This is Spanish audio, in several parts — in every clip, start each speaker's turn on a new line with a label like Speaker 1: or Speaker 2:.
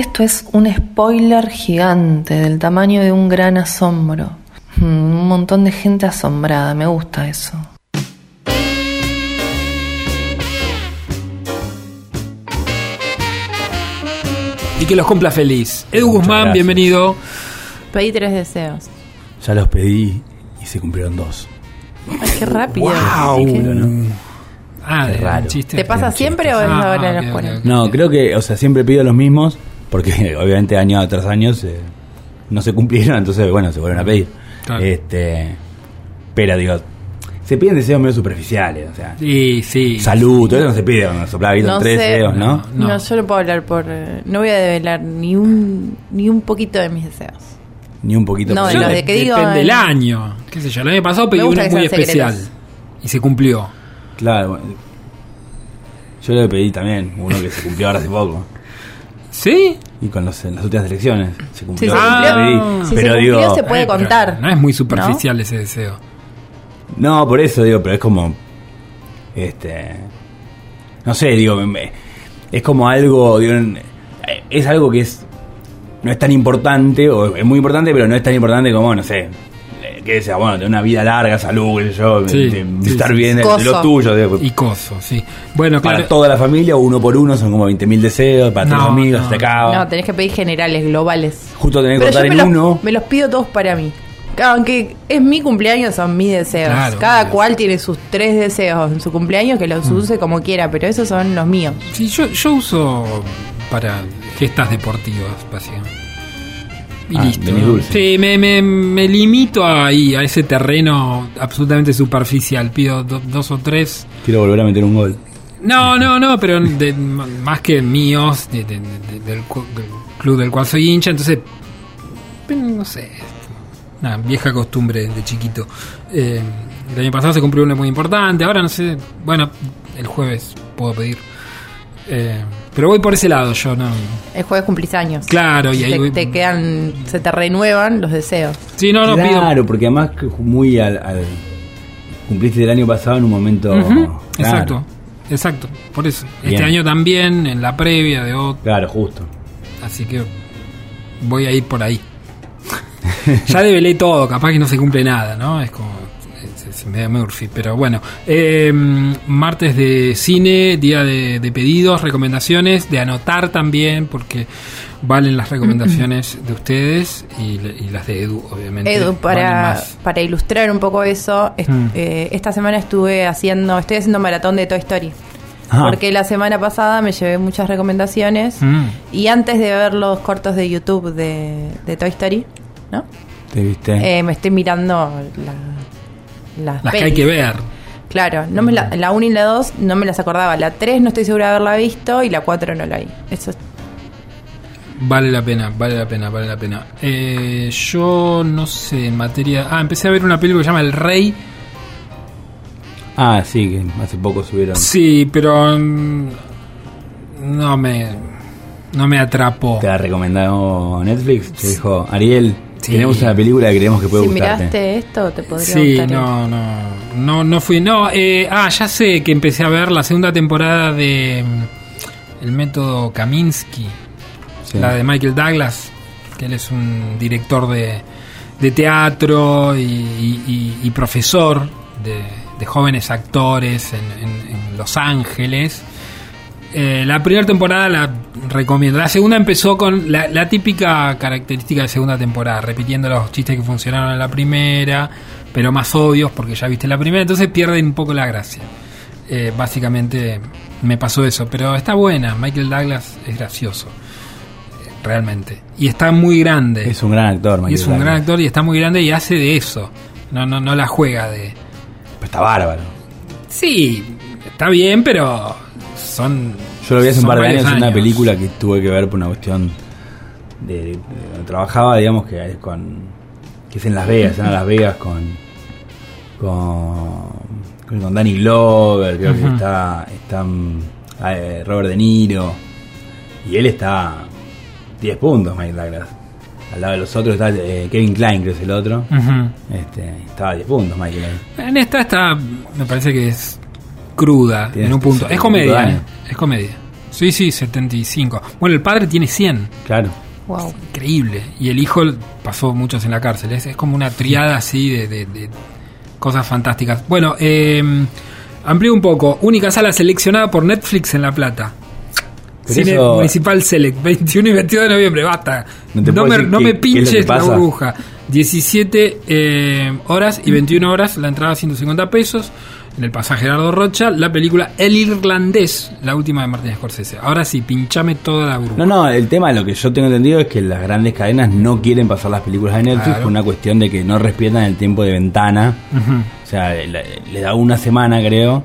Speaker 1: Esto es un spoiler gigante del tamaño de un gran asombro. Mm, Un montón de gente asombrada, me gusta eso.
Speaker 2: Y que los cumpla feliz. Edu
Speaker 3: Muchas
Speaker 2: Guzmán,
Speaker 3: gracias.
Speaker 2: bienvenido.
Speaker 4: Pedí tres deseos.
Speaker 3: Ya los pedí y se cumplieron dos.
Speaker 4: Ay, qué rápido.
Speaker 2: Wow.
Speaker 4: ¿Qué-.
Speaker 2: Ah,
Speaker 3: Qué raro.
Speaker 2: chiste.
Speaker 4: ¿Te pasa siempre o es
Speaker 2: Ah,
Speaker 4: ahora en 40?
Speaker 2: ok.
Speaker 3: No, creo que, o sea, siempre pido los mismos, porque obviamente año tras año se- no se cumplieron, entonces, bueno, se vuelven a pedir.
Speaker 2: Claro.
Speaker 3: Este, pero digo, se piden deseos medio superficiales, o sea,
Speaker 2: Sí, sí.
Speaker 3: salud, todo eso no se pide, cuando soplaba
Speaker 4: No
Speaker 3: tres
Speaker 4: sé.
Speaker 3: deseos, ¿no?
Speaker 2: No.
Speaker 4: No, yo no puedo hablar por... eh, No voy a develar ni un, ni un poquito de mis deseos.
Speaker 3: Ni un poquito.
Speaker 4: No, de lo de que digo,
Speaker 2: Depende del
Speaker 4: eh,
Speaker 2: año. ¿Qué sé yo? El año pasado pedí uno muy especial.
Speaker 4: secretos.
Speaker 2: Y se cumplió.
Speaker 3: Claro, bueno. Yo le pedí también, uno que se cumplió ahora hace poco.
Speaker 2: ¿Sí?
Speaker 3: Y con los, en las últimas elecciones se cumplió.
Speaker 4: Si se
Speaker 2: cumplió-
Speaker 4: si
Speaker 3: pero
Speaker 4: se
Speaker 3: digo,
Speaker 4: se puede
Speaker 2: Eh,
Speaker 4: contar.
Speaker 2: No es muy superficial ese deseo.
Speaker 3: No, por eso digo, pero es como. Este. No sé, digo, es como algo. digo, en- es algo que es. No es tan importante, o es muy importante, pero no es tan importante como, no sé. Que sea, bueno, de una vida larga, salud, qué sé yo,
Speaker 2: Sí,
Speaker 3: de, de
Speaker 2: sí,
Speaker 3: estar
Speaker 2: sí,
Speaker 3: bien, de,
Speaker 4: Coso.
Speaker 3: de lo tuyo.
Speaker 2: Y coso, sí. Bueno,
Speaker 3: para
Speaker 2: claro.
Speaker 3: toda la familia, uno por uno, son como 20.000 deseos, para
Speaker 2: No,
Speaker 3: tus amigos,
Speaker 2: no.
Speaker 3: te acaba.
Speaker 4: No, tenés que pedir generales, globales.
Speaker 3: Justo tenés que
Speaker 4: me
Speaker 3: en
Speaker 4: los,
Speaker 3: uno.
Speaker 4: me los pido todos para mí. Aunque es mi cumpleaños, son mis deseos.
Speaker 2: Claro,
Speaker 4: Cada cual tiene sus tres deseos en su cumpleaños que los use como quiera, pero esos son los míos.
Speaker 2: Sí, yo, yo uso para gestas deportivas, básicamente. Y
Speaker 3: Ah,
Speaker 2: listo. Sí, me, me, me limito ahí, a ese terreno absolutamente superficial. Pido do- dos o tres.
Speaker 3: Quiero volver a meter un gol.
Speaker 2: No, no, no, pero de- más que míos, de- de- de- del, club del cual soy hincha, entonces, no sé, una vieja costumbre de chiquito. Eh, el año pasado se cumplió uno muy importante, ahora no sé, bueno, el jueves puedo pedir. Eh, pero voy por ese lado, yo no.
Speaker 4: El jueves cumplís años.
Speaker 2: Claro, y ahí
Speaker 4: te,
Speaker 2: voy-
Speaker 4: te quedan, se te renuevan los deseos.
Speaker 2: Sí, no, no
Speaker 3: claro,
Speaker 2: pido.
Speaker 3: porque además que muy al, al- cumpliste el año pasado en un momento. Claro.
Speaker 2: Exacto, exacto, por eso.
Speaker 3: Bien.
Speaker 2: Este año también, en la previa de otro.
Speaker 3: Claro, justo.
Speaker 2: Así que voy a ir por ahí. ya develé todo, capaz que no se cumple nada, ¿no? Es como. Es, es medio Murphy, pero bueno. Eh, martes de cine, día de, de pedidos, recomendaciones, de anotar también, porque valen las recomendaciones de ustedes y, y las de Edu, obviamente.
Speaker 4: Edu, para, para ilustrar un poco eso, est-
Speaker 2: Mm.
Speaker 4: eh, esta semana estuve haciendo, estoy haciendo maratón de Toy Story.
Speaker 3: Ah.
Speaker 4: Porque la semana pasada me llevé muchas recomendaciones
Speaker 2: Mm.
Speaker 4: y antes de ver los cortos de YouTube de, de Toy Story, ¿no?
Speaker 3: ¿Te viste?
Speaker 4: Eh, me estoy mirando la- las,
Speaker 2: Las que hay que ver.
Speaker 4: Claro, no me la, la 1 y la 2 no me las acordaba. La 3 no estoy segura de haberla visto y la 4 no la vi. Eso es-
Speaker 2: Vale la pena, vale la pena, vale la pena. Eh, yo no sé, en materia. Ah, empecé a ver una película que se llama El Rey.
Speaker 3: ah, sí, que hace poco subieron.
Speaker 2: Sí, pero. mm, No me. No me atrapó.
Speaker 3: Te la recomendó Netflix. Te dijo, Ariel,
Speaker 2: Sí.
Speaker 3: tenemos una película que creemos que puede
Speaker 4: si
Speaker 3: gustarte.
Speaker 4: miraste esto, te podría
Speaker 2: Sí,
Speaker 4: gustar.
Speaker 2: no, no, no, no fui, no, eh, ah, ya sé que empecé a ver la segunda temporada de mm, El método Kaminsky,
Speaker 3: Sí.
Speaker 2: la de Michael Douglas, que él es un director de, de teatro y, y- y- y profesor de, de jóvenes actores en, en- en Los Ángeles. Eh, la primera temporada la recomiendo. La segunda empezó con la, la típica característica de segunda temporada, repitiendo los chistes que funcionaron en la primera, pero más obvios porque ya viste la primera, entonces pierden un poco la gracia. Eh, básicamente me pasó eso, pero está buena. Michael Douglas es gracioso, realmente. Y está muy grande.
Speaker 3: Es un gran actor,
Speaker 2: y
Speaker 3: Michael
Speaker 2: es un gran actor y está muy grande y hace de eso. No, no, no la juega de.
Speaker 3: Pero está bárbaro.
Speaker 2: Sí, está bien, pero son.
Speaker 3: Yo lo vi hace un par de años en una película que tuve que ver por una cuestión de, de- de- trabajaba, digamos que es con que es en Las Vegas, en Las Vegas con con, con Danny Glover, creo que está está eh, Robert De Niro y él está 10 puntos, Mike Douglas. Al lado de los otros está eh, Kevin Klein, que es el otro. Este, estaba a 10 puntos, Michael.
Speaker 2: En esta está, me parece que es cruda
Speaker 3: Tiene
Speaker 2: en un punto. Es comedia. ¿eh? es comedia. Sí, sí, 75. Bueno, el padre tiene 100.
Speaker 3: Claro.
Speaker 4: Wow.
Speaker 2: Increíble. Y el hijo pasó muchos en la cárcel. Es, es como una triada así de, de- de cosas fantásticas. Bueno, eh, amplío un poco. Única sala seleccionada por Netflix en La Plata.
Speaker 3: Pero
Speaker 2: Cine
Speaker 3: eso-
Speaker 2: Municipal Select, 21 y 22 de noviembre, basta.
Speaker 3: No
Speaker 2: No, me, no
Speaker 3: qué-
Speaker 2: me pinches la burbuja. 17 eh, horas y 21 horas, la entrada 150 pesos. En el pasaje Gerardo Rocha, la película El Irlandés, la última de Martin Scorsese. Ahora sí, pinchame toda la burbuja.
Speaker 3: No, no, el tema, lo que yo tengo entendido es que las grandes cadenas no quieren pasar las películas de Netflix
Speaker 2: Claro.
Speaker 3: por una cuestión de que no respetan el tiempo de ventana. O sea, le, le da una semana, creo,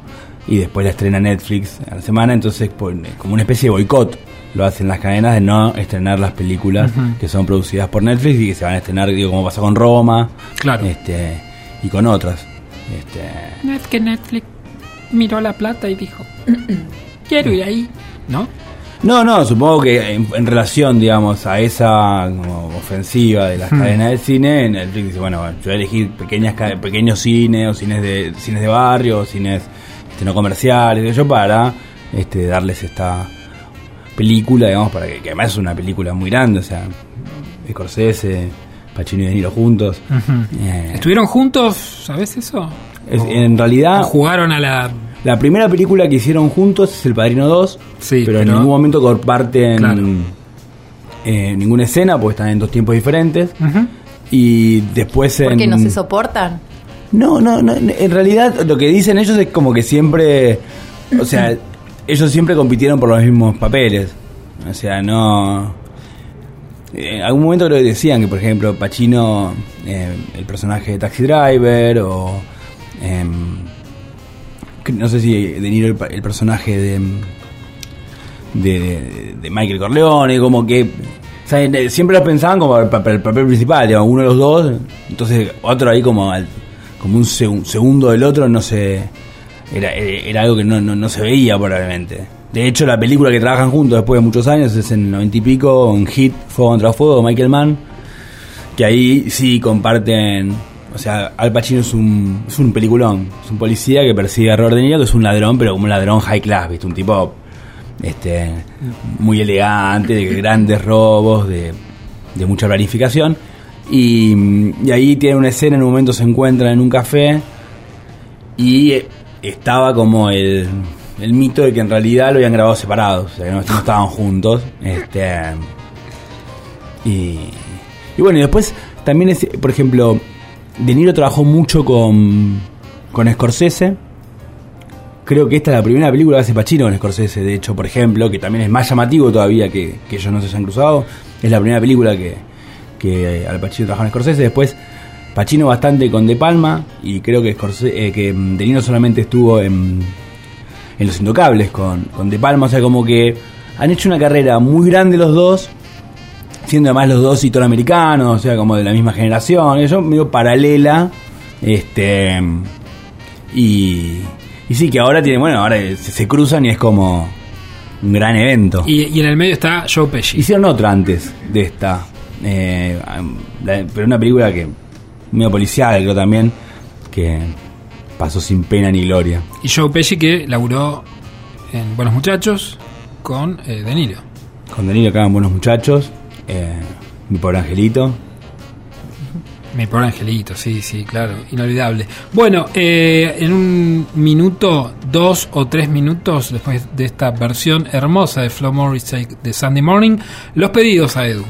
Speaker 3: y después la estrena Netflix a la semana. Entonces, pues, como una especie de boicot lo hacen las cadenas de no estrenar las películas que son producidas por Netflix y que se van a estrenar, digo, como pasó con Roma
Speaker 2: Claro.
Speaker 3: este y con otras. Este,
Speaker 2: Es que Netflix miró la plata y dijo, quiero ir ahí. ¿No?
Speaker 3: No, no, supongo que en, en relación, digamos, a esa como, ofensiva de las
Speaker 2: Hmm.
Speaker 3: cadenas de cine, Netflix dice, bueno, yo voy a elegir pequeñas, pequeños cines o cines de cines de barrio, o cines este, no comerciales, yo, para este, darles esta película, digamos, para que, que además es una película muy grande, o sea, Scorsese, Pacino y De Niro juntos. Eh,
Speaker 2: ¿Estuvieron juntos? ¿Sabes eso?
Speaker 3: es-
Speaker 2: ¿O-
Speaker 3: en realidad,
Speaker 2: jugaron a la...
Speaker 3: la primera película que hicieron juntos es El Padrino 2,
Speaker 2: Sí,
Speaker 3: pero, en
Speaker 2: pero-
Speaker 3: ningún momento comparten
Speaker 2: Claro.
Speaker 3: eh, ninguna escena porque están en dos tiempos diferentes.
Speaker 2: Ujú.
Speaker 3: Y después en...
Speaker 4: ¿Por qué no se soportan?
Speaker 3: No, no, no, en realidad lo que dicen ellos es como que siempre, o sea, ellos siempre compitieron por los mismos papeles. O sea, no... En algún momento creo que decían que, por ejemplo, Pacino, eh, el personaje de Taxi Driver, o... em, que no sé si De Niro el, personaje de, de, de Michael Corleone, como que eh, siempre lo pensaban como papel, el papel principal, digamos, uno de los dos, entonces otro ahí como al- como un seg- segundo del otro, no sé, era era algo que no, no, no se veía probablemente. De hecho, la película que trabajan juntos después de muchos años es en el noventa y pico, un hit, Fuego contra Fuego, Michael Mann, que ahí sí comparten, o sea, Al Pacino es un, es un peliculón, es un policía que persigue a Robert que es un ladrón, pero como un ladrón high class, ¿viste? Un tipo este muy elegante, de grandes robos, de, de mucha planificación. Y, y ahí tiene una escena, en un momento se encuentran en un café y estaba como el, el mito de que en realidad lo habían grabado separados, o sea, que no, estaban juntos. Este, y, y bueno, y después también, es, por ejemplo, De Niro trabajó mucho con, con Scorsese. Creo que esta es la primera película que hace Pacino con Scorsese, de hecho, por ejemplo, que también es más llamativo todavía que, que ellos no se hayan cruzado. Es la primera película que, que Al Pacino trabajó con Scorsese. Después, Pacino bastante con De Palma, y creo que, Scorsese, eh, que mm, De Niro solamente estuvo en, en Los Intocables con, con De Palma, o sea, como que han hecho una carrera muy grande los dos, siendo además los dos italoamericanos, o sea, como de la misma generación, eso medio paralela, este y, y sí, que ahora tiene, bueno, ahora se, se cruzan y es como un gran evento.
Speaker 2: Y, y en el medio está Joe Pesci.
Speaker 3: Hicieron otra antes de esta, eh, la- pero una película que medio policial, creo también, que pasó sin pena ni gloria.
Speaker 2: Y Joe Pesci que laburó en Buenos Muchachos con eh, De Niro.
Speaker 3: Con Danilo quedan buenos muchachos, eh, mi pobre angelito.
Speaker 2: Mi pobre angelito, sí, sí, claro, inolvidable. Bueno, eh, en un minuto, dos o tres minutos después de esta versión hermosa de Flo Morrissey de Sunday Morning, los pedidos a Edu.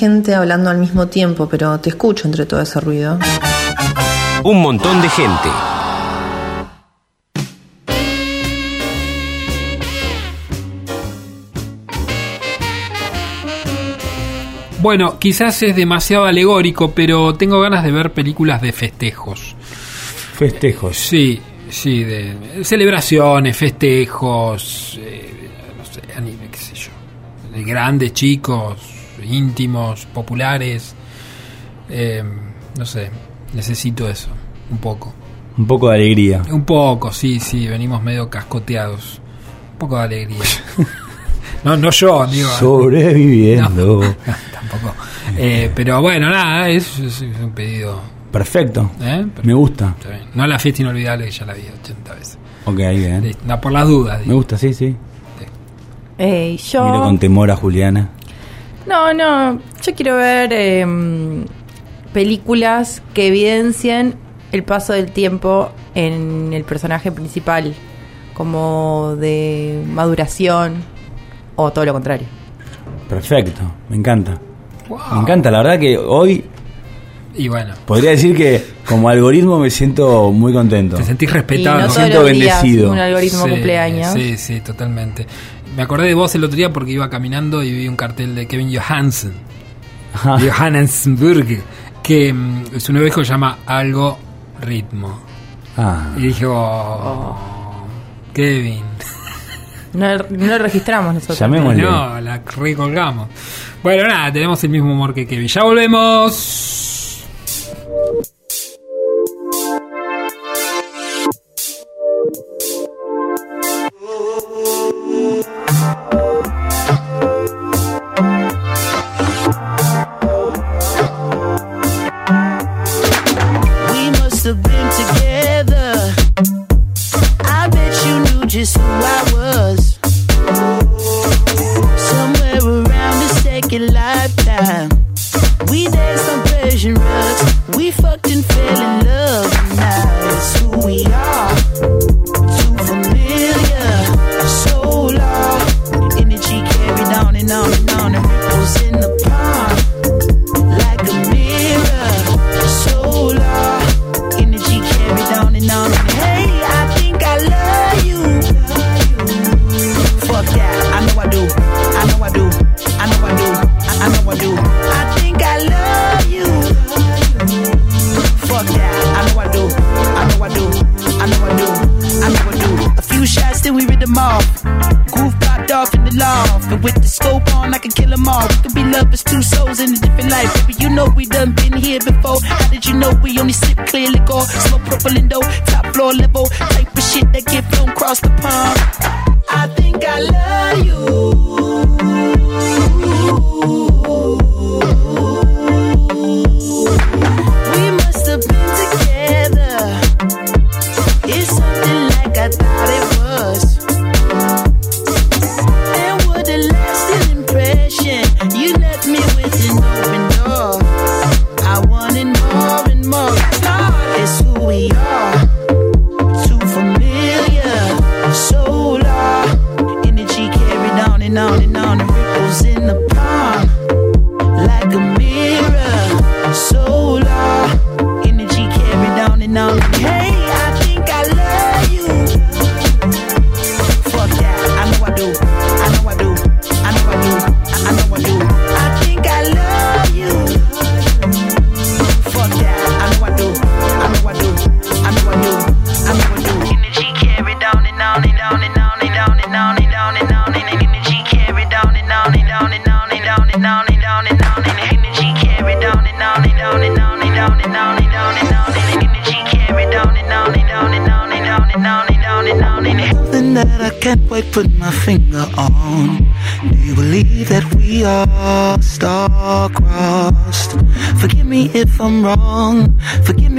Speaker 1: Gente hablando al mismo tiempo, pero te escucho entre todo ese ruido.
Speaker 5: Un montón de gente.
Speaker 6: Bueno, quizás es demasiado alegórico, pero tengo ganas de ver películas de festejos.
Speaker 3: Festejos.
Speaker 6: Sí, sí, de celebraciones, festejos, eh, no sé, anime, qué sé yo. De grandes, chicos, íntimos, populares. eh, no sé, necesito eso, un poco.
Speaker 3: Un poco de alegría.
Speaker 6: Un poco, sí, sí, venimos medio cascoteados. Un poco de alegría. no, no yo, digo.
Speaker 3: Sobreviviendo.
Speaker 6: Tampoco. Eh, pero bueno, nada, es, es un pedido.
Speaker 3: Perfecto.
Speaker 6: ¿eh?
Speaker 3: Me gusta.
Speaker 6: No la fiesta inolvidable que ya la vi 80 veces.
Speaker 3: Ok, bien.
Speaker 6: Listo. No, por las dudas.
Speaker 3: Me gusta, sí, sí.
Speaker 4: Eh, yo.
Speaker 3: Miro con temor a Juliana.
Speaker 4: No, no. Yo quiero ver em, películas que evidencien el paso del tiempo en el personaje principal, como de maduración o todo lo contrario.
Speaker 3: Perfecto. Me encanta.
Speaker 6: Wow.
Speaker 3: Me encanta. La verdad que hoy
Speaker 6: Y bueno,
Speaker 3: podría decir que como algoritmo me siento muy contento.
Speaker 6: te sentís
Speaker 4: Y
Speaker 6: respetado.
Speaker 4: no
Speaker 3: me siento bendecido.
Speaker 4: un algoritmo
Speaker 6: Sí,
Speaker 4: cumpleaños.
Speaker 6: Sí, sí, totalmente. Me acordé de vos el otro día porque iba caminando y vi un cartel de Kevin Johansen.
Speaker 3: Ajá.
Speaker 6: Johannesburg. Que mm, su nuevo hijo se llama Algo Ritmo.
Speaker 3: Ah,
Speaker 6: Y dije, oh, Kevin.
Speaker 4: No, no lo registramos nosotros.
Speaker 3: Llamémosle.
Speaker 6: No, la recolgamos. Bueno, nada, tenemos el mismo humor que Kevin. Ya volvemos.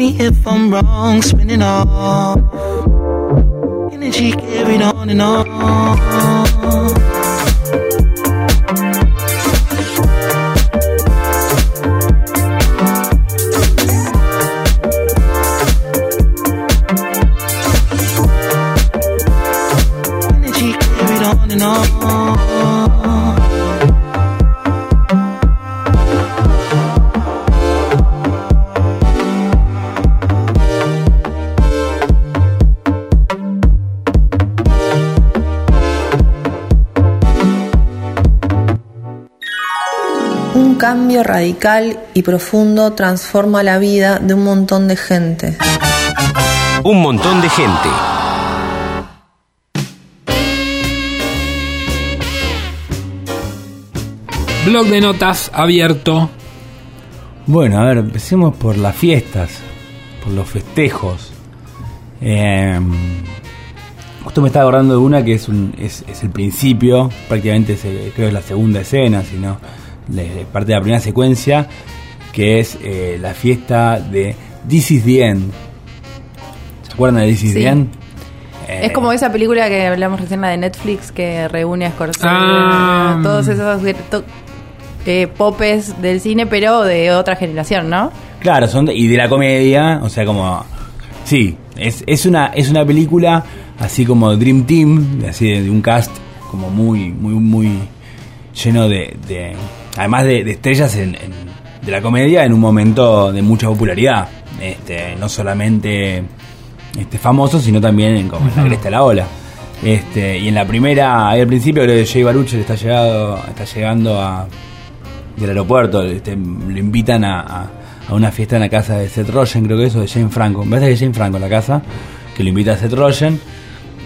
Speaker 7: Me
Speaker 8: if I'm wrong. Spinning off. Energy carried on and on.
Speaker 1: Cambio radical y profundo transforma la vida de un montón de gente.
Speaker 5: Un montón de gente.
Speaker 2: Blog de notas abierto.
Speaker 3: Bueno, a ver, empecemos por las fiestas, por los festejos. Eh, justo me estaba acordando de una que es, un, es, es el principio, prácticamente es, creo que es la segunda escena, sino de, de parte de la primera secuencia, que es eh, la fiesta de This is the End. ¿Se acuerdan de This is
Speaker 4: Sí.
Speaker 3: the End? Eh,
Speaker 4: Es como esa película que hablamos recién, la de Netflix, que reúne a Scorsese,
Speaker 2: Ah.
Speaker 4: a todos esos to- eh, popes del cine, pero de otra generación, ¿no?
Speaker 3: Claro, son de- y de la comedia, o sea, como sí, es, es una es una película así como Dream Team, así de, de un cast como muy muy muy lleno de, de- además de, de estrellas en, en- de la comedia en un momento de mucha popularidad, este no solamente este famoso, sino también en, como en la cresta de la ola. Este, y en la primera, ahí al principio creo que Jay Baruch está llegado, está llegando a del aeropuerto, este, lo invitan a, a- a una fiesta en la casa de Seth Rogen, creo que eso, de Jane Franco. Me parece que es Jane Franco en la casa, que lo invita a Seth Rogen.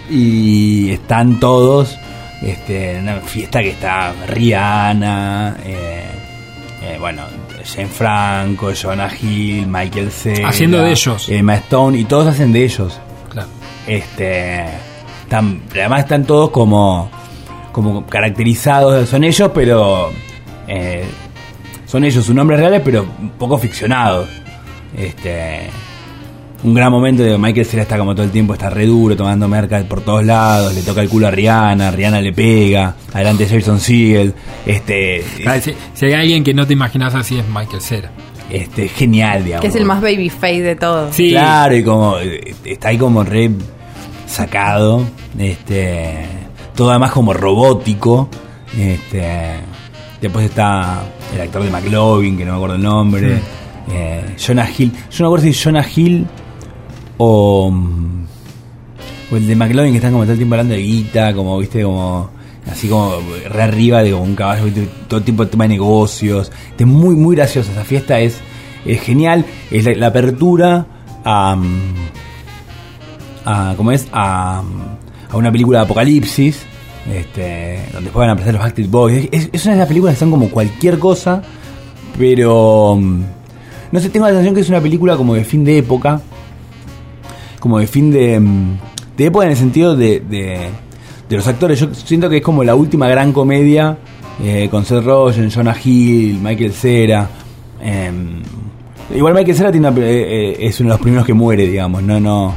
Speaker 3: Y están todos, este, una fiesta que está Rihanna, eh, eh, bueno, Jane Franco, Jonah Hill, Michael Cera.
Speaker 2: Haciendo de ellos.
Speaker 3: Emma Stone, y todos hacen de ellos.
Speaker 2: Claro.
Speaker 3: Este, están, además están todos como, como caracterizados, son ellos, pero eh, son ellos sus nombres reales, pero un poco ficcionados. Este, un gran momento de Michael Cera está como todo el tiempo, está re duro, tomando merca por todos lados, le toca el culo a Rihanna, Rihanna le pega, adelante Jason Siegel, este,
Speaker 2: Ah, Si, si hay alguien que no te imaginas así es Michael Cera.
Speaker 3: este, genial, digamos.
Speaker 4: Que es el más babyface de todos.
Speaker 2: Sí.
Speaker 3: Claro, y como eh, está ahí como re sacado, este, todo además como robótico, este, después está el actor de McLovin, que no me acuerdo el nombre, eh, Jonah Hill, yo no me acuerdo si Jonah Hill o, o el de McLovin que están como todo el tiempo hablando de guita, como viste, como así como re arriba de como un caballo, ¿viste? todo tipo de tema de negocios, Este, es muy muy graciosa, esa fiesta es, es genial, es la, apertura a, a ¿cómo es? A, a una película de apocalipsis, este, donde juegan a aparecer los Backstreet Boys. Es, es una de las películas que son como cualquier cosa, pero mm, no sé, tengo la sensación que es una película como de fin de época, como de fin de, mm, de época en el sentido de, de, de los actores. Yo siento que es como la última gran comedia eh, con Seth Rogen, Jonah Hill, Michael Cera. em, igual Michael Cera tiene eh, eh, es uno de los primeros que muere, digamos, no, no,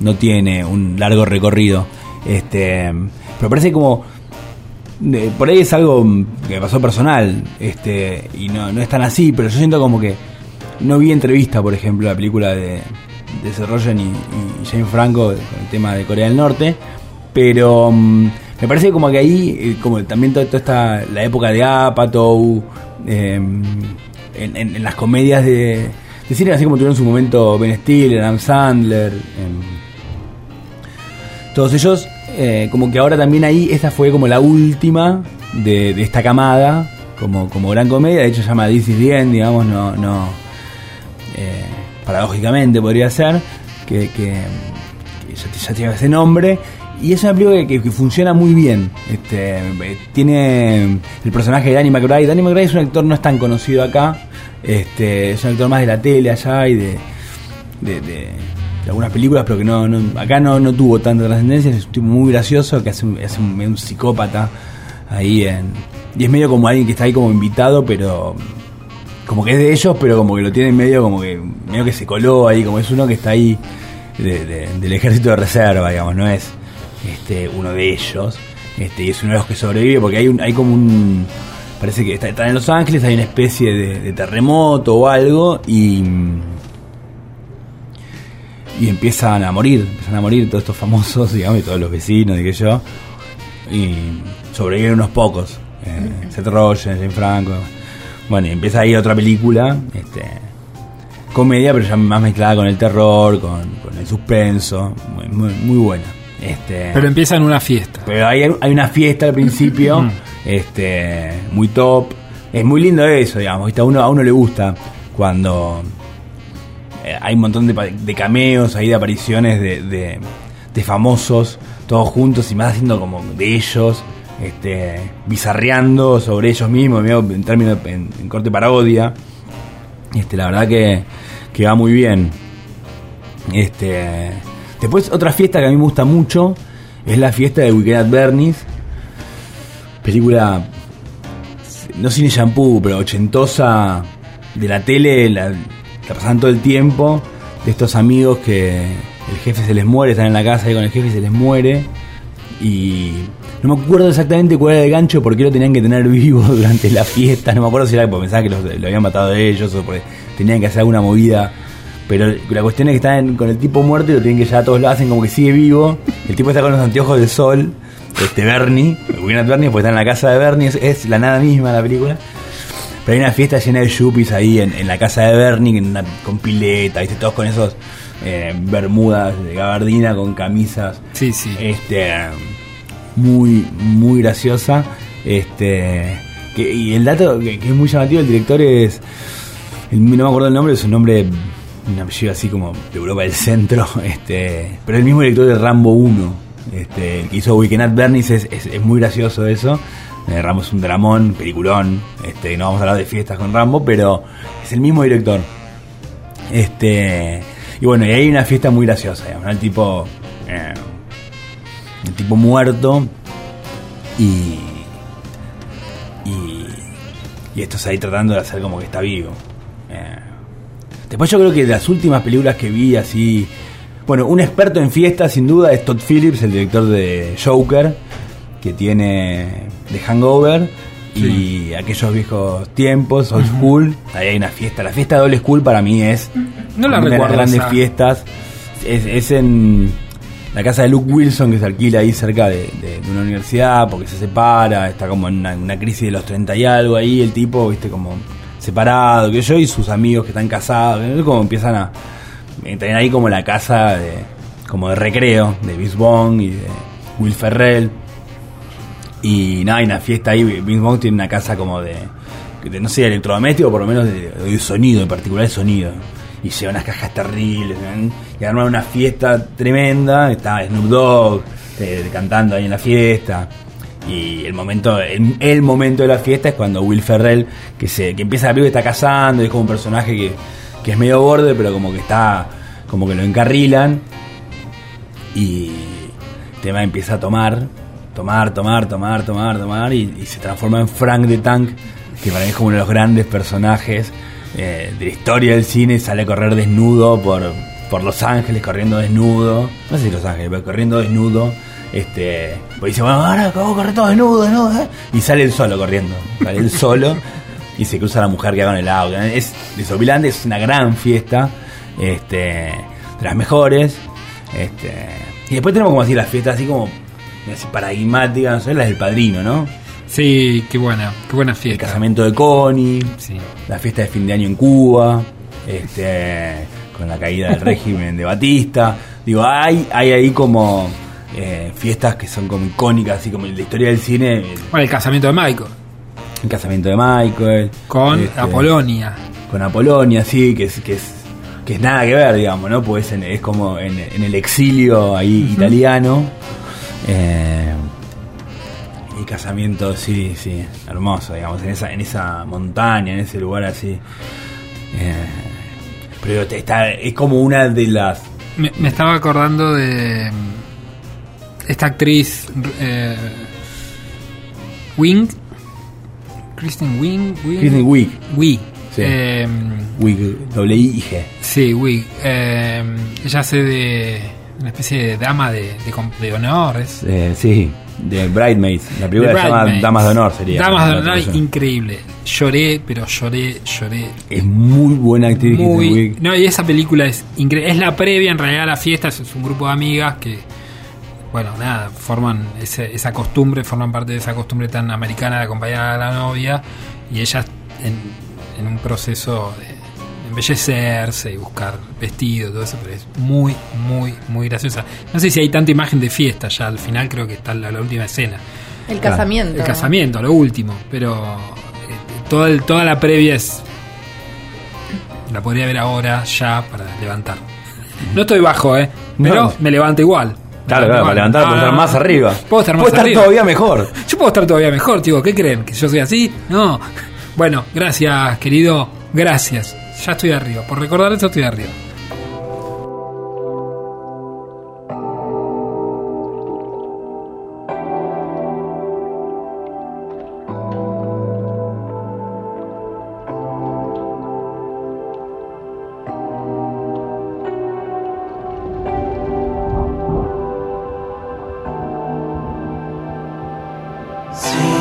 Speaker 3: no tiene un largo recorrido. Este, pero parece como de- por ahí es algo mm, que pasó personal, este, y no, no es tan así, pero yo siento como que no vi entrevista, por ejemplo, la película de, de Seth Rogen y, y Jane Franco con el tema de Corea del Norte, pero mm, me parece como que ahí, eh, como también toda, esta, la época de Apatow, eh, en, las comedias de, cine, así como tuvieron su momento Ben Stiller, Adam Sandler, em, todos ellos, eh, como que ahora también ahí, esta fue como la última de, de esta camada, como, como gran comedia, de hecho se llama This is the End, digamos, no, no paradójicamente podría ser, que, que, ya, tiene ese nombre, y es una película que, funciona muy bien. Este, eh, tiene el personaje de Danny McBride. Danny McBride es un actor no es tan conocido acá, este, es un actor más de la tele allá y de, de, de- algunas películas, pero que no, no- acá no, no tuvo tanta trascendencia. Es un tipo muy gracioso que hace, hace un, un psicópata ahí en, y es medio como alguien que está ahí como invitado, pero como que es de ellos, pero como que lo tienen medio como que medio que se coló ahí, como es uno que está ahí de- de- del ejército de reserva, digamos, no es este uno de ellos, este y es uno de los que sobrevive porque hay un hay como un parece que está, están en Los Ángeles, hay una especie de, de terremoto o algo y y empiezan a morir, empiezan a morir todos estos famosos, digamos, y todos los vecinos y que yo, y sobreviven unos pocos, eh, Seth Rogen, Jane Franco, bueno, y empieza ahí otra película, este, comedia, pero ya más mezclada con el terror, con, con el suspenso, muy, muy, muy buena. Este,
Speaker 2: Pero empieza en una fiesta.
Speaker 3: pero hay, hay una fiesta al principio, este, muy top, es muy lindo eso, digamos, ¿viste? A uno, a uno le gusta cuando eh, hay un montón de, de cameos, ahí de apariciones de, de- de famosos, todos juntos y más haciendo como de ellos, este, bizarreando sobre ellos mismos, en términos en, en corte parodia. Este, la verdad que, que va muy bien. Este, después otra fiesta que a mí me gusta mucho es la fiesta de Weekend at Bernie's. Película no cine shampoo, pero ochentosa de la tele, la, la pasan todo el tiempo, de estos amigos que el jefe se les muere, están en la casa ahí con el jefe y se les muere. Y no me acuerdo exactamente cuál era el gancho, por qué lo tenían que tener vivo durante la fiesta, no me acuerdo si era porque pensaban que los- lo habían matado ellos o porque tenían que hacer alguna movida. Pero la cuestión es que están con el tipo muerto y lo tienen que ya todos lo hacen como que sigue vivo. El tipo está con los anteojos de sol, este Bernie, at Bernie, porque está en la casa de Bernie, es, es la nada misma la película. Pero hay una fiesta llena de yuppies ahí en, en la casa de Bernie, una- con pileta, ¿viste? todos con esos eh, bermudas de gabardina, con camisas.
Speaker 2: Sí, sí.
Speaker 3: Este, muy, muy graciosa. Este, que- y el dato que, es muy llamativo, el director es, no me acuerdo el nombre, es un nombre, un apellido así como de Europa del Centro, este, pero el mismo director de Rambo 1, este, el que hizo Weekend at Bernie's, es, es, muy gracioso eso. Eh, Rambo es un dramón, peliculón, este, no vamos a hablar de fiestas con Rambo, pero es el mismo director. Este, y bueno, y hay una fiesta muy graciosa, digamos, el tipo, eh, tipo muerto y, y, y estos ahí tratando de hacer como que está vivo. Eh, después yo creo que de las últimas películas que vi así, bueno, un experto en fiestas sin duda es Todd Phillips, el director de Joker, que tiene The Hangover y aquellos viejos tiempos, Old School, ahí hay una fiesta, la fiesta de Old School para mí es
Speaker 2: No la
Speaker 3: una de las grandes
Speaker 2: esa.
Speaker 3: fiestas, es, es en la casa de Luke Wilson que se alquila ahí cerca de, de- de una universidad porque se separa, está como en una, una crisis de los 30 y algo ahí, el tipo, viste, como separado, que yo, y sus amigos que están casados, como empiezan a eh, tener ahí como la casa de como de recreo de Vince Vaughn y de Will Ferrell. Y nada, hay una fiesta ahí, Vince Vaughn tiene una casa como de, de, no sé, electrodoméstico, por lo menos de, de sonido, en particular de sonido. Y lleva unas cajas terribles, ¿ven? y arman una fiesta tremenda, está Snoop Dogg eh, cantando ahí en la fiesta. Y el momento, el, momento de la fiesta es cuando Will Ferrell, que se, que empieza a ver que está casando, y es como un personaje que, que es medio borde, pero como que está, como que lo encarrilan. Y el tema empieza a tomar, tomar, tomar, tomar, tomar, tomar, y, y se transforma en Frank the Tank, que para mí es como uno de los grandes personajes eh, de la historia del cine, sale a correr desnudo por, por Los Ángeles, corriendo desnudo, no sé si Los Ángeles, pero corriendo desnudo. Este, pues dice, bueno, ahora vamos a correr todo desnudo, desnudo, ¿eh? y sale él solo corriendo, sale él solo y se cruza la mujer que va con el auto. Es desopilante, es una gran fiesta, este, de las mejores. Este, y después tenemos como así las fiestas así como paradigmáticas, no las del padrino, ¿no?
Speaker 2: Sí, qué buena, qué buena
Speaker 3: El
Speaker 2: fiesta.
Speaker 3: casamiento de Connie,
Speaker 2: Sí.
Speaker 3: la fiesta de fin de año en Cuba, este, con la caída del régimen de Batista. Digo, hay, hay ahí como eh, fiestas que son como icónicas, así como la historia del cine, el,
Speaker 2: Bueno, el casamiento de Michael
Speaker 3: el casamiento de Michael.
Speaker 2: con
Speaker 3: este,
Speaker 2: Apolonia.
Speaker 3: Con Apolonia, sí, que es, que es, que es nada que ver, digamos, ¿no? Pues en- es como en, en el exilio ahí italiano. Eh, y casamiento, sí, sí, hermoso, digamos, en esa, en esa montaña, en ese lugar así. Eh, pero te- está, es como una de las.
Speaker 2: Me, me estaba acordando de mm, esta actriz eh, Wing, Kristen Wing, Wing,
Speaker 3: Kristen Wiig.
Speaker 2: Wiig.
Speaker 3: Sí.
Speaker 2: Eh,
Speaker 3: Wiig, doble I G.
Speaker 2: sí, Wiig. Eh, ella hace de una especie de dama de, de de honor. Es,
Speaker 3: Eh, sí, de Bridesmaids. La película se llama. Damas de Honor, sería.
Speaker 2: Damas de honor, increíble. Lloré, pero lloré, lloré.
Speaker 3: Es muy buena actriz
Speaker 2: Muy, no, y esa película es increíble. Es la previa en realidad a la fiesta. Es un grupo de amigas que, bueno, nada, forman ese- esa costumbre, forman parte de esa costumbre tan americana de acompañar a la novia. Y ellas en, en un proceso de embellecerse y buscar vestido, todo eso, pero es muy, muy, muy graciosa. No sé si hay tanta imagen de fiesta ya. Al final creo que está la, la última escena.
Speaker 4: El casamiento.
Speaker 2: El casamiento, lo último, pero eh, Todo el- toda la previa es. La podría ver ahora, ya, para levantar. No estoy bajo, ¿eh? Pero
Speaker 3: No.
Speaker 2: me levanto igual.
Speaker 3: Claro, claro, para levantar, puedo
Speaker 2: no,
Speaker 3: estar más arriba.
Speaker 2: Puedo estar más
Speaker 3: Puedo estar
Speaker 2: arriba.
Speaker 3: todavía mejor.
Speaker 2: Yo puedo estar todavía mejor, tío. ¿Qué creen? ¿Que yo soy así? No. Bueno, gracias, querido. Gracias. Ya estoy arriba. Por recordar eso estoy arriba.
Speaker 6: Sur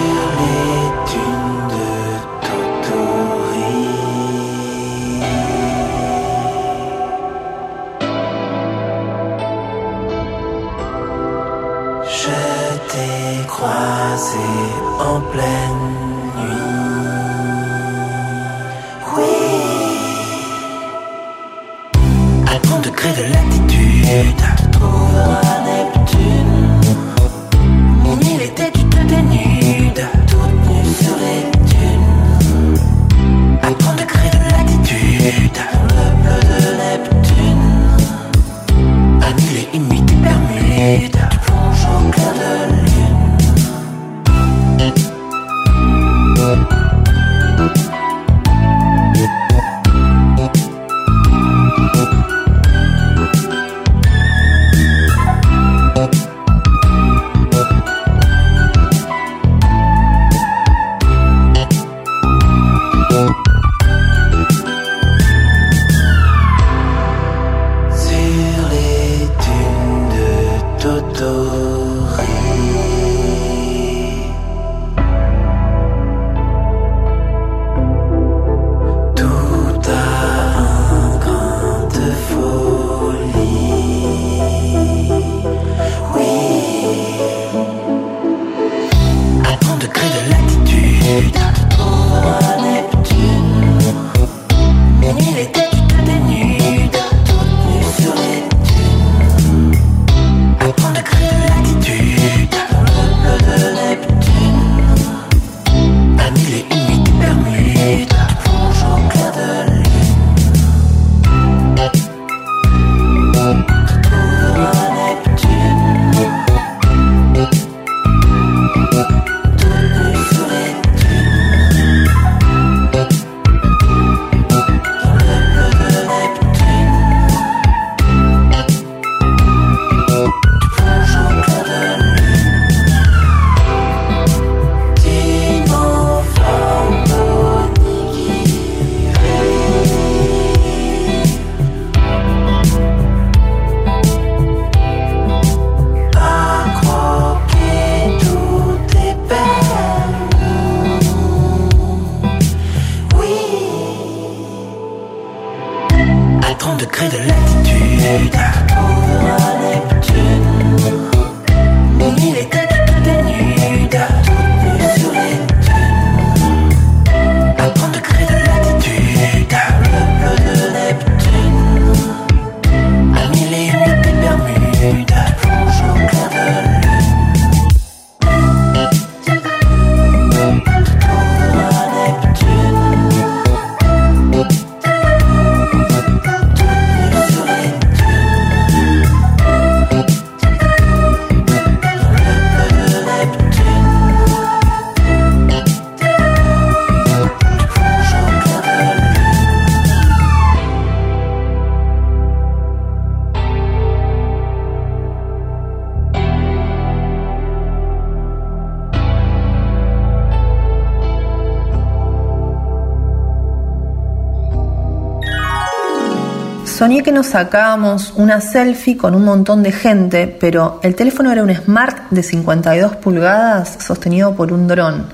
Speaker 1: Soñé que nos sacábamos una selfie con un montón de gente, pero el teléfono era un Smart de 52 pulgadas sostenido por un dron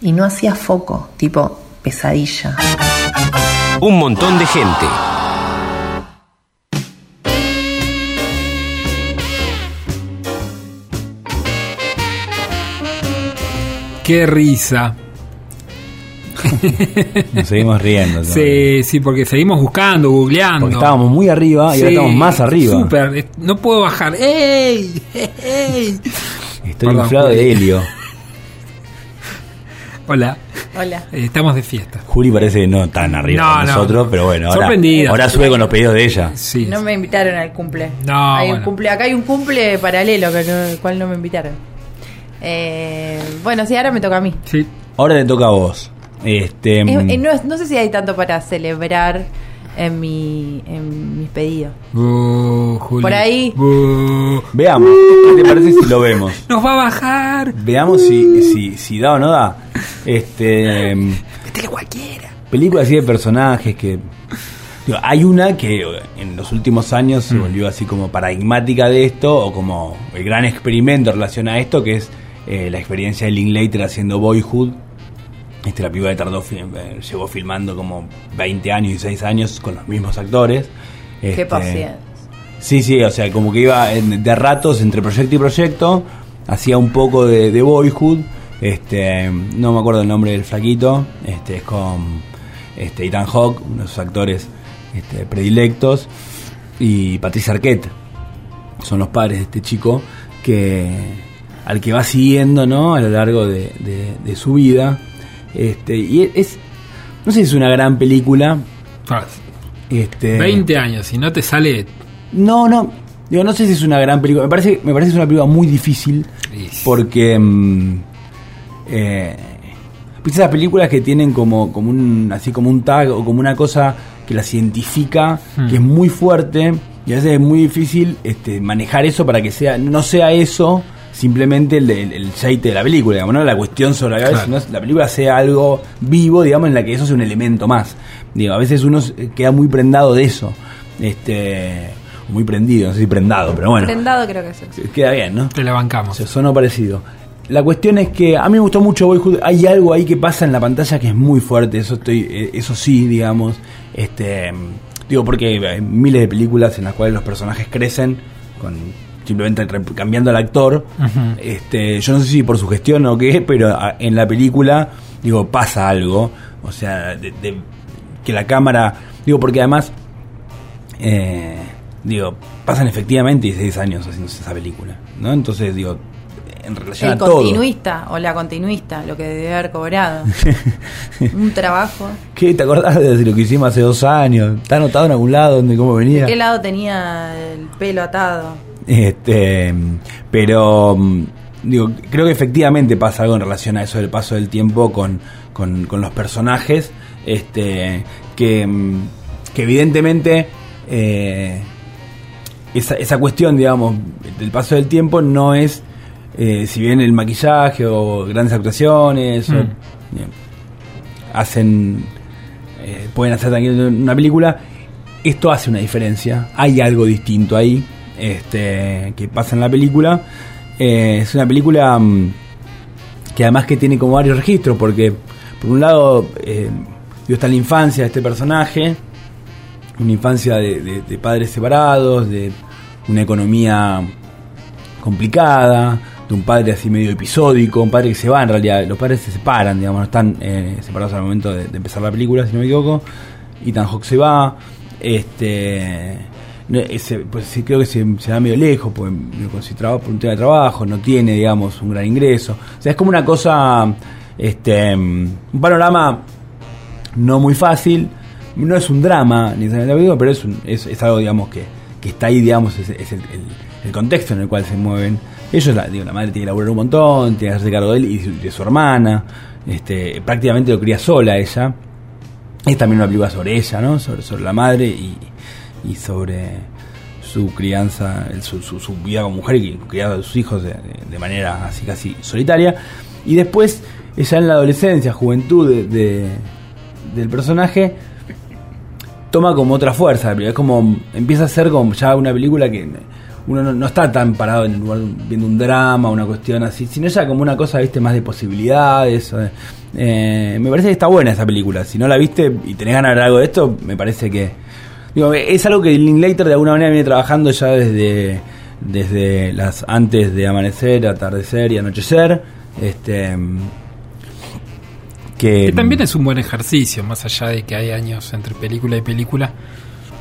Speaker 1: y no hacía foco, tipo pesadilla.
Speaker 5: Un montón de gente.
Speaker 2: Qué risa.
Speaker 3: Nos seguimos riendo. ¿no?
Speaker 2: Sí, sí, porque seguimos buscando, googleando.
Speaker 3: Porque estábamos muy arriba y ahora estamos más arriba.
Speaker 2: Súper, no puedo bajar. ¡Ey! ¡Ey!
Speaker 3: Estoy
Speaker 2: Perdón,
Speaker 3: inflado de helio.
Speaker 2: Hola.
Speaker 4: Hola.
Speaker 2: Eh, estamos de fiesta.
Speaker 3: Juli parece no tan arriba
Speaker 2: No,
Speaker 3: de
Speaker 2: no.
Speaker 3: nosotros, pero bueno, ahora,
Speaker 2: Sorprendida.
Speaker 3: ahora sube con los pedidos de ella.
Speaker 2: Sí.
Speaker 4: No me invitaron al cumple.
Speaker 2: No,
Speaker 4: Hay un cumple. Acá hay un cumple paralelo, que no- el cual no me invitaron. Eh, bueno, sí, ahora me toca a mí.
Speaker 2: Sí.
Speaker 3: Ahora te toca a vos. Este,
Speaker 4: Eh,
Speaker 3: mm,
Speaker 4: eh, no, no sé si hay tanto para celebrar en, mi, en mis pedidos.
Speaker 2: Juli.
Speaker 4: Por ahí.
Speaker 3: Veamos, ¿qué te parece si lo vemos?
Speaker 2: Nos va a bajar.
Speaker 3: Veamos si, si, si da o no da. Este, mm,
Speaker 2: Métele cualquiera.
Speaker 3: películas así de personajes que... digo, hay una que en los últimos años se volvió así como paradigmática de esto, o como el gran experimento en relación a esto, que es eh, la experiencia de Linklater haciendo Boyhood. Este, la película tardó, eh, llevó filmando como 20 años y 6 años con los mismos actores.
Speaker 4: Qué
Speaker 3: Este,
Speaker 4: paciencia.
Speaker 3: Sí, sí, o sea, como que iba de ratos entre proyecto y proyecto, hacía un poco de, de boyhood, este, no me acuerdo el nombre del flaquito, este, es con este, Ethan Hawke, uno de sus actores este, predilectos, y Patricia Arquette, son los padres de este chico que al que va siguiendo, ¿no? A lo largo de, de- de su vida, este, y es, no sé si es una gran película, este,
Speaker 2: 20 años. Si no te sale.
Speaker 3: no, no. Digo, no sé si es una gran película. Me parece, me parece que es una película muy difícil.
Speaker 2: Is.
Speaker 3: Porque. mm, eh, ¿Viste esas películas que tienen como, como un. así como un tag o como una cosa que las identifica,
Speaker 2: Hmm.
Speaker 3: que es muy fuerte. Y a veces es muy difícil este, manejar eso para que sea. no sea eso simplemente el, el, el de la película, digamos, no la cuestión sobre la
Speaker 2: Claro.
Speaker 3: sino la película sea algo vivo, digamos, en la que eso sea un elemento más. Digo, a veces uno se- queda muy prendado de eso. Este. Muy prendido, no sé si prendado, pero bueno.
Speaker 4: Prendado creo que es eso.
Speaker 3: Queda bien, ¿no?
Speaker 2: Te la bancamos.
Speaker 3: Se sonó parecido. La cuestión es que a mí me gustó mucho Boyhood. Hay algo ahí que pasa en la pantalla que es muy fuerte. Eso estoy, eh, eso sí, digamos. Este, digo porque hay miles de películas en las cuales los personajes crecen con simplemente cambiando al actor. Este, yo no sé si por su gestión o qué, pero a- en la película digo pasa algo. O sea, de, de- que la cámara, digo porque además eh, digo, pasan efectivamente 16 años haciéndose esa película, ¿no? Entonces, digo, en relación
Speaker 4: El
Speaker 3: a todo.
Speaker 4: continuista o la continuista, lo que debe haber cobrado. un trabajo.
Speaker 3: ¿Qué? ¿Te acordás de lo que hicimos hace dos años? ¿Está anotado en algún lado donde cómo venía?
Speaker 4: ¿De qué lado tenía el pelo atado?
Speaker 3: Este, pero mm, digo, creo que efectivamente pasa algo en relación a eso del paso del tiempo con, con, con los personajes, este, que, mm, que evidentemente eh, esa, esa cuestión, digamos, del paso del tiempo no es, eh, si bien el maquillaje o grandes actuaciones, o,
Speaker 2: Mm.
Speaker 3: bien, hacen, eh, pueden hacer también una película, esto hace una diferencia, hay algo distinto ahí, este, que pasa en la película. Eh, es una película mm, que además que tiene como varios registros, porque por un lado eh, está la infancia de este personaje, una infancia de, de- padres separados, de una economía complicada, de un padre así medio episódico, un padre que se va en realidad, los padres se separan, digamos, no están eh, separados al momento de, empezar la película, si no me equivoco, Ethan Hawke se va, este ese, pues creo que se, se da medio lejos, porque trabajo, por un tema de trabajo, no tiene, digamos, un gran ingreso. O sea, es como una cosa, este, un panorama no muy fácil, no es un drama, ni pero es, un- es, es algo, digamos, que, que está ahí, digamos, es, el, contexto en el cual se mueven. Ellos, la, digo, la madre tiene que laburar un montón, tiene que hacerse cargo de él y de su hermana, este, prácticamente lo cría sola ella. Es también una película sobre ella, ¿no? Sobre, sobre la madre y, y sobre su crianza, su, vida como mujer y criar a sus hijos de, manera así casi solitaria. Y después, ella en la adolescencia, juventud de, de- del personaje, toma como otra fuerza. Es como, empieza a ser como ya una película que uno no, está tan parado en el lugar viendo un drama, una cuestión así, sino ya como una cosa, viste, más de posibilidades. eh, me parece que está buena esa película. Si no la viste y tenés ganas de ver algo de esto, me parece que. Digo, es algo que Linklater de alguna manera viene trabajando ya desde, desde las antes de amanecer, atardecer y anochecer. Este. Que,
Speaker 2: Que también es un buen ejercicio, más allá de que hay años entre película y película.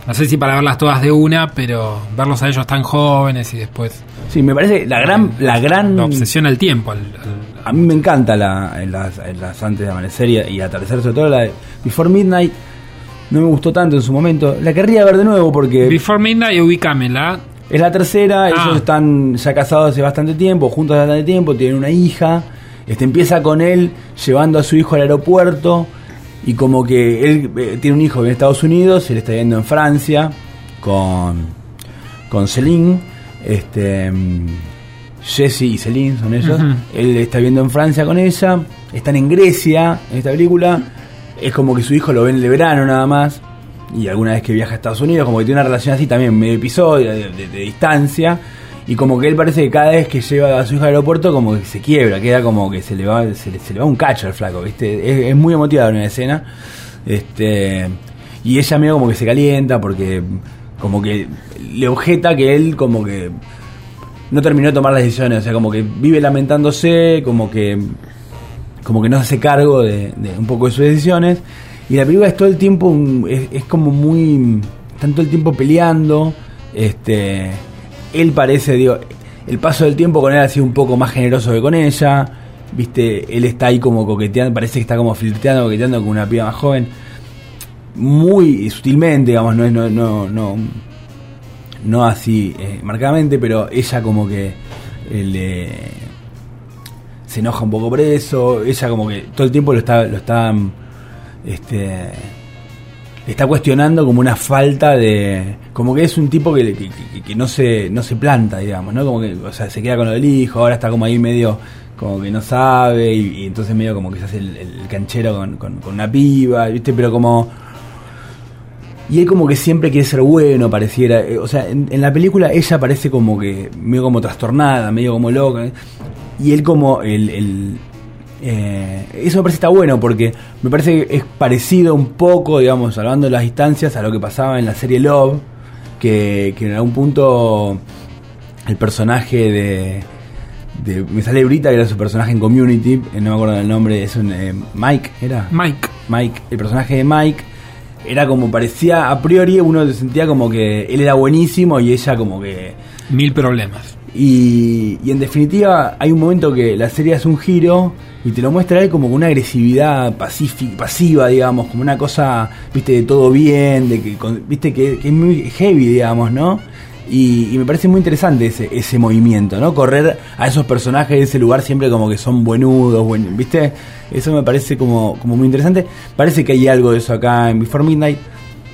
Speaker 2: No sé si para verlas todas de una, pero verlos a ellos tan jóvenes y después
Speaker 3: Sí, me parece la gran, la gran
Speaker 2: la obsesión al tiempo. al- al-
Speaker 3: A mí me encanta la, las, las antes de amanecer y, y atardecer, sobre todo la de Before Midnight. No me gustó tanto en su momento. La querría ver de nuevo porque
Speaker 2: Before Midnight, ubícamela.
Speaker 3: es la tercera.
Speaker 2: Ah.
Speaker 3: Ellos están ya casados hace bastante tiempo, juntos hace bastante tiempo, tienen una hija. Este empieza con él llevando a su hijo al aeropuerto y como que él eh, tiene un hijo en Estados Unidos, él está viviendo en Francia con con Celine, este Jesse y Celine son ellos. Él está viviendo en Francia con ella, están en Grecia en esta película. Es como que su hijo lo ve en el verano nada más. Y alguna vez que viaja a Estados Unidos, como que tiene una relación así también, medio episodio, de, de- de distancia. Y como que él parece que cada vez que lleva a su hija al aeropuerto, como que se quiebra, queda como que se le va, se le, va un cacho al flaco, ¿viste? Es, muy emotiva una escena. Este, y ella medio como que se calienta porque como que le objeta que él como que no terminó de tomar las decisiones, o sea, como que vive lamentándose, como que como que no se hace cargo de, un poco de sus decisiones. Y la película es todo el tiempo, es, como muy. Todo el tiempo peleando. Este. Él parece, digo, el paso del tiempo con él ha sido un poco más generoso que con ella. Viste, él está ahí como coqueteando, parece que está como flirteando, coqueteando con una piba más joven. Muy sutilmente, digamos, no es, no, no, no, no así eh, marcadamente, pero ella como que eh, le se enoja un poco por eso, ella como que todo el tiempo lo está, lo está este está cuestionando como una falta de como que es un tipo que, que- que- que no se no se planta digamos no como que o sea se queda con lo del hijo ahora está como ahí medio como que no sabe y, entonces medio como que se hace el, canchero con, con- con una piba viste pero como y él como que siempre quiere ser bueno, pareciera. Eh, O sea, en, en la película ella parece como que medio como trastornada, medio como loca. Y él como el... el, eh, eso me parece está bueno porque me parece que es parecido un poco, digamos, salvando las distancias a lo que pasaba en la serie Love, que, que en algún punto el personaje de, de- me sale Brita, que era su personaje en Community, eh, no me acuerdo del nombre, es un eh, Mike, ¿era?
Speaker 2: Mike.
Speaker 3: Mike, el personaje de Mike, era como parecía a priori, uno se sentía como que él era buenísimo y ella como que...
Speaker 2: Mil problemas.
Speaker 3: Y, en definitiva hay un momento que la serie hace un giro y te lo muestra él como una agresividad pasiva, digamos, como una cosa, viste, de todo bien, de que, con- viste, que, que es muy heavy, digamos, ¿no? Y, y me parece muy interesante ese, ese movimiento, ¿no? Correr a esos personajes de ese lugar siempre como que son buenudos, buen, ¿viste? Eso me parece como, como muy interesante. Parece que hay algo de eso acá en Before Midnight.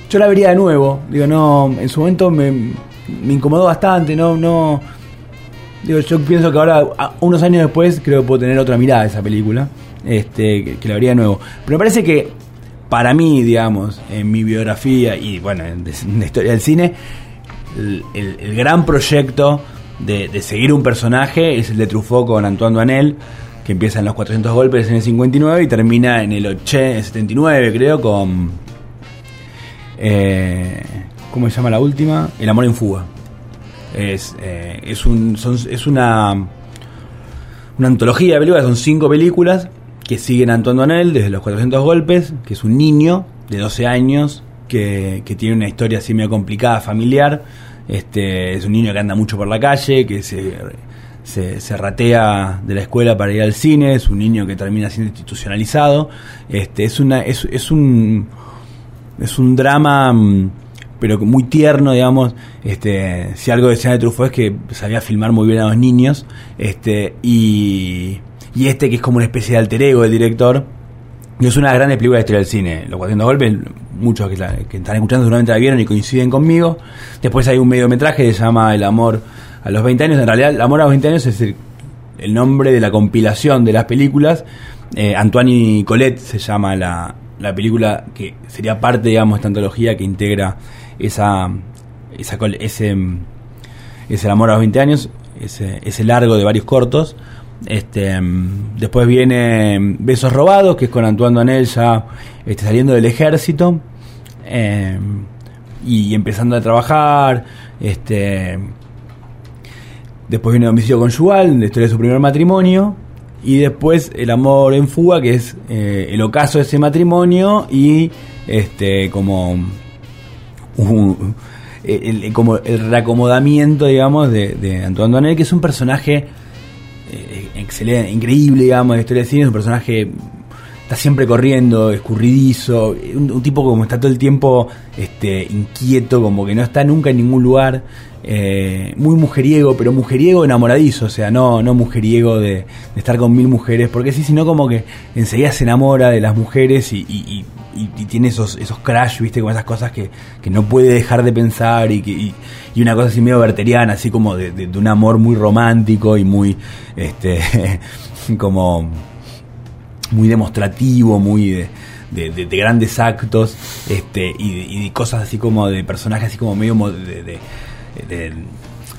Speaker 3: Yo la vería de nuevo, digo, no, en su momento me, me incomodó bastante, no, no... Digo, yo pienso que ahora, unos años después, creo que puedo tener otra mirada de esa película, este, que, que la vería de nuevo. Pero me parece que, para mí, digamos, en mi biografía y, bueno, en de historia del cine, el, gran proyecto de, seguir un personaje es el de Truffaut con Antoine Duanel, que empieza en los 400 golpes en el 59 y termina en el 80, 79, creo, con... eh, ¿Cómo se llama la última? El amor en fuga. Es, eh, es, un, son- es una, una antología de películas, son cinco películas que siguen a Antoine Donnell desde los 400 golpes, que es un niño de 12 años que, que tiene una historia así medio complicada, familiar. Este, es un niño que anda mucho por la calle, que se, se, se ratea de la escuela para ir al cine, es un niño que termina siendo institucionalizado. Este, es, una, es, es un es un drama mm, pero muy tierno digamos este si algo decía de Truffaut es que sabía filmar muy bien a los niños este y y este que es como una especie de alter ego del director y es una de las grandes películas de historia del cine los 400 golpes muchos que, están escuchando seguramente la vieron y coinciden conmigo después hay un mediometraje que se llama El amor a los 20 años en realidad El amor a los 20 años es el, nombre de la compilación de las películas. Eh, Antoine Colette se llama la, la película que sería parte, digamos, de esta antología que integra esa, esa ese, ese amor a los 20 años, ese, ese largo de varios cortos. Este, después viene Besos Robados, que es con Antoine Donel ya este, saliendo del ejército eh, y empezando a trabajar. Este, Después viene homicidio conyugal, la historia de su primer matrimonio. Y después el amor en fuga, que es eh, el ocaso de ese matrimonio y este como el- como el reacomodamiento, digamos, de, de Antoine Duanel, que es un personaje eh, excelente, increíble, digamos, de la historia de cine, es un personaje está siempre corriendo, escurridizo, un, tipo como está todo el tiempo este, inquieto, como que no está nunca en ningún lugar, eh, muy mujeriego, pero mujeriego enamoradizo, o sea, no, no mujeriego de, estar con mil mujeres, porque sí, sino como que enseguida se enamora de las mujeres y- y- y- tiene esos, esos crash, viste, como esas cosas que, que no puede dejar de pensar y, que, y, y una cosa así medio verteriana, así como de, de- un amor muy romántico y muy, este, como muy demostrativo, muy de, de- de- de grandes actos, este, y, cosas así como de personajes así como medio de-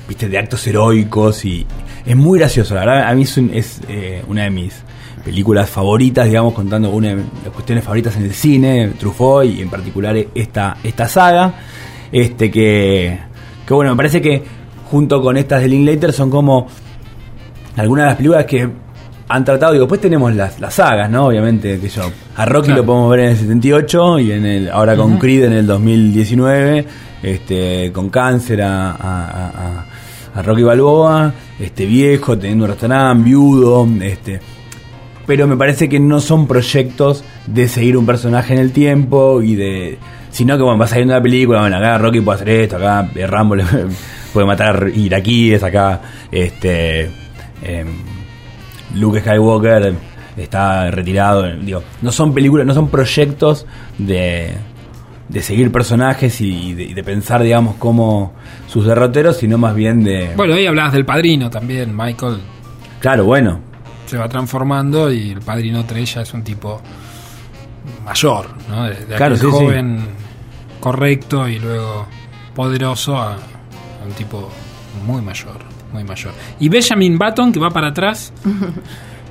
Speaker 3: viste de actos heroicos y es muy gracioso, la verdad a mí es, un- es, eh, una de mis películas favoritas, digamos, contando una de las cuestiones favoritas en el cine, Truffaut y en particular esta, esta saga, este que, que bueno, me parece que junto con estas de Linklater son como algunas de las películas que han tratado, y después tenemos las, las sagas, ¿no? Obviamente, que yo, a Rocky
Speaker 2: Claro.
Speaker 3: lo podemos ver en el 78 y en el, ahora con Creed en el 2019, este, con cáncer a, a- a- a- a Rocky Balboa, este viejo, teniendo un restaurante, viudo, este, pero me parece que no son proyectos de seguir un personaje en el tiempo y de sino que bueno, va saliendo la película, bueno, acá Rocky puede hacer esto, acá eh, Rambo le- puede matar iraquíes, acá este em, Luke Skywalker está retirado, digo, no son películas, no son proyectos de de seguir personajes y de, y de pensar, digamos, como sus derroteros, sino más bien de...
Speaker 2: Bueno, ahí hablabas del padrino también. Michael
Speaker 3: claro, bueno,
Speaker 2: se va transformando y el padrino 3 ya es un tipo mayor, ¿no? De, de aquel
Speaker 3: Claro, sí, sí.
Speaker 2: joven correcto y luego poderoso a, a un tipo muy mayor, muy mayor. Y Benjamin Button que va para atrás.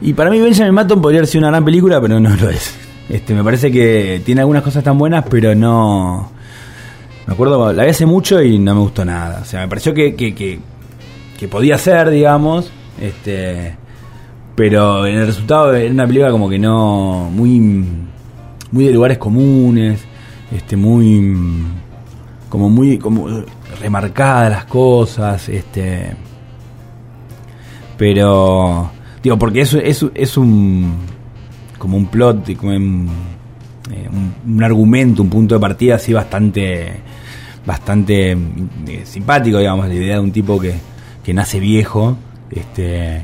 Speaker 3: Y para mí Benjamin Button podría sido una gran película, pero no lo es. Este, me parece que tiene algunas cosas tan buenas, pero no... Me acuerdo, la vi hace mucho y no me gustó nada. O sea, me pareció que, que, que, que podía ser, digamos, este, pero en el resultado era una película como que no... Muy, muy de lugares comunes, este, muy... Como muy como remarcadas las cosas, este pero digo porque eso es, es un como un plot como un, eh, un- un argumento un punto de partida así bastante bastante eh, simpático digamos la idea de un tipo que, que nace viejo este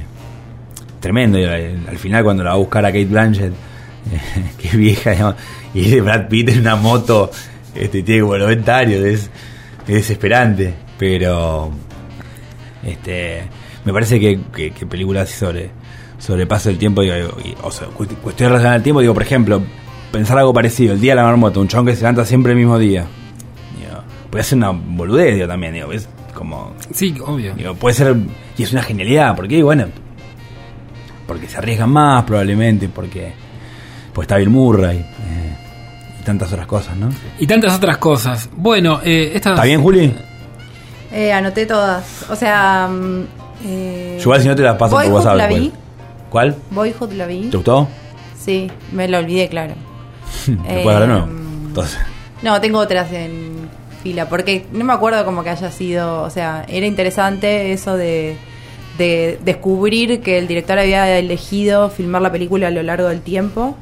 Speaker 3: tremendo y al, al final cuando la va a buscar a Kate Blanchett eh, que es vieja digamos, y de Brad Pitt en una moto este tiene como 90 años es, es desesperante pero este me parece que, que, que películas sobre sobre paso del tiempo digo, y- o sea, cuestiones relacionadas al tiempo digo por ejemplo pensar algo parecido el día de la marmota un chon que se levanta siempre el mismo día digo, puede ser una boludez digo, también digo es como
Speaker 2: Sí, obvio.
Speaker 3: digo, puede ser y es una genialidad porque bueno porque se arriesgan más probablemente porque pues está Bill Murray eh, y tantas otras cosas ¿no?
Speaker 2: Y tantas otras cosas. Bueno, eh, estas
Speaker 3: ¿está bien Juli?
Speaker 4: Eh, anoté todas. O sea. mm, eh,
Speaker 3: Yo igual si no te las paso por WhatsApp
Speaker 4: la vi.
Speaker 3: ¿cuál?
Speaker 4: Boyhood la vi.
Speaker 3: ¿te gustó?
Speaker 4: Sí, me la olvidé, claro.
Speaker 3: ¿te nuevo?
Speaker 4: Em,
Speaker 3: entonces
Speaker 4: No, tengo otras en fila, porque no me acuerdo como que haya sido, o sea, era interesante eso de, de descubrir que el director había elegido filmar la película a lo largo del tiempo,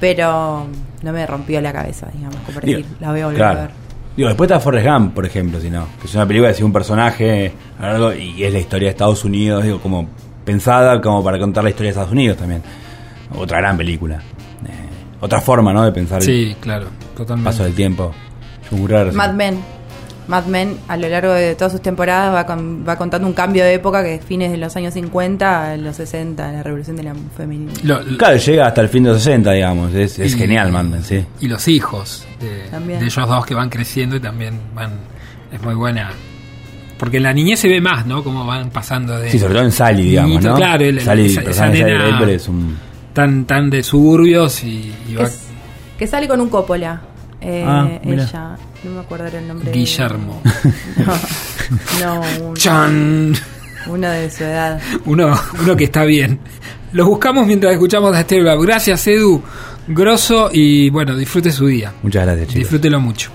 Speaker 4: pero no me rompió la cabeza, digamos, como
Speaker 3: Digo,
Speaker 4: decir, la voy a volver
Speaker 3: claro.
Speaker 4: a ver.
Speaker 3: Digo, después está Forrest Gump, por ejemplo, si no. Que es una película sigue un personaje a lo largo y es la historia de Estados Unidos, digo, como pensada como para contar la historia de Estados Unidos también. Otra gran película. Eh, otra forma, ¿no? De pensar
Speaker 2: Sí, claro,
Speaker 3: el
Speaker 2: totalmente.
Speaker 3: paso del tiempo.
Speaker 4: Mad Men. Mad Men a lo largo de todas sus temporadas va, con- va contando un cambio de época que es fines de los años 50 a los 60, la revolución de la femenina.
Speaker 2: Lo- lo-
Speaker 3: Claro, llega hasta el fin de los 60, digamos. Es, es
Speaker 2: y-
Speaker 3: genial, Mad Men, sí.
Speaker 2: Y los hijos de, ellos dos que van creciendo y también van. Es muy buena. Porque en la niñez se ve más, ¿no? Cómo van pasando de.
Speaker 3: Sí, sobre todo en Sally, digamos,
Speaker 2: Niñito,
Speaker 3: ¿no?
Speaker 2: claro, el-
Speaker 3: Sally,
Speaker 2: esa-
Speaker 3: el
Speaker 2: esa
Speaker 3: Sally
Speaker 2: nena-
Speaker 3: es un...
Speaker 2: Tan, tan de suburbios y, y va-
Speaker 4: Es- que sale con un Coppola. Eh,
Speaker 3: Ah,
Speaker 4: ella, no me acuerdo el nombre.
Speaker 2: Guillermo.
Speaker 4: No, no un-
Speaker 2: ¡Chan!
Speaker 4: uno de su edad.
Speaker 2: Uno, uno que está bien. Los buscamos mientras escuchamos a Steve. Gracias, Edu. Grosso y bueno, disfrute su día.
Speaker 3: Muchas gracias, chicos.
Speaker 2: Disfrútelo mucho.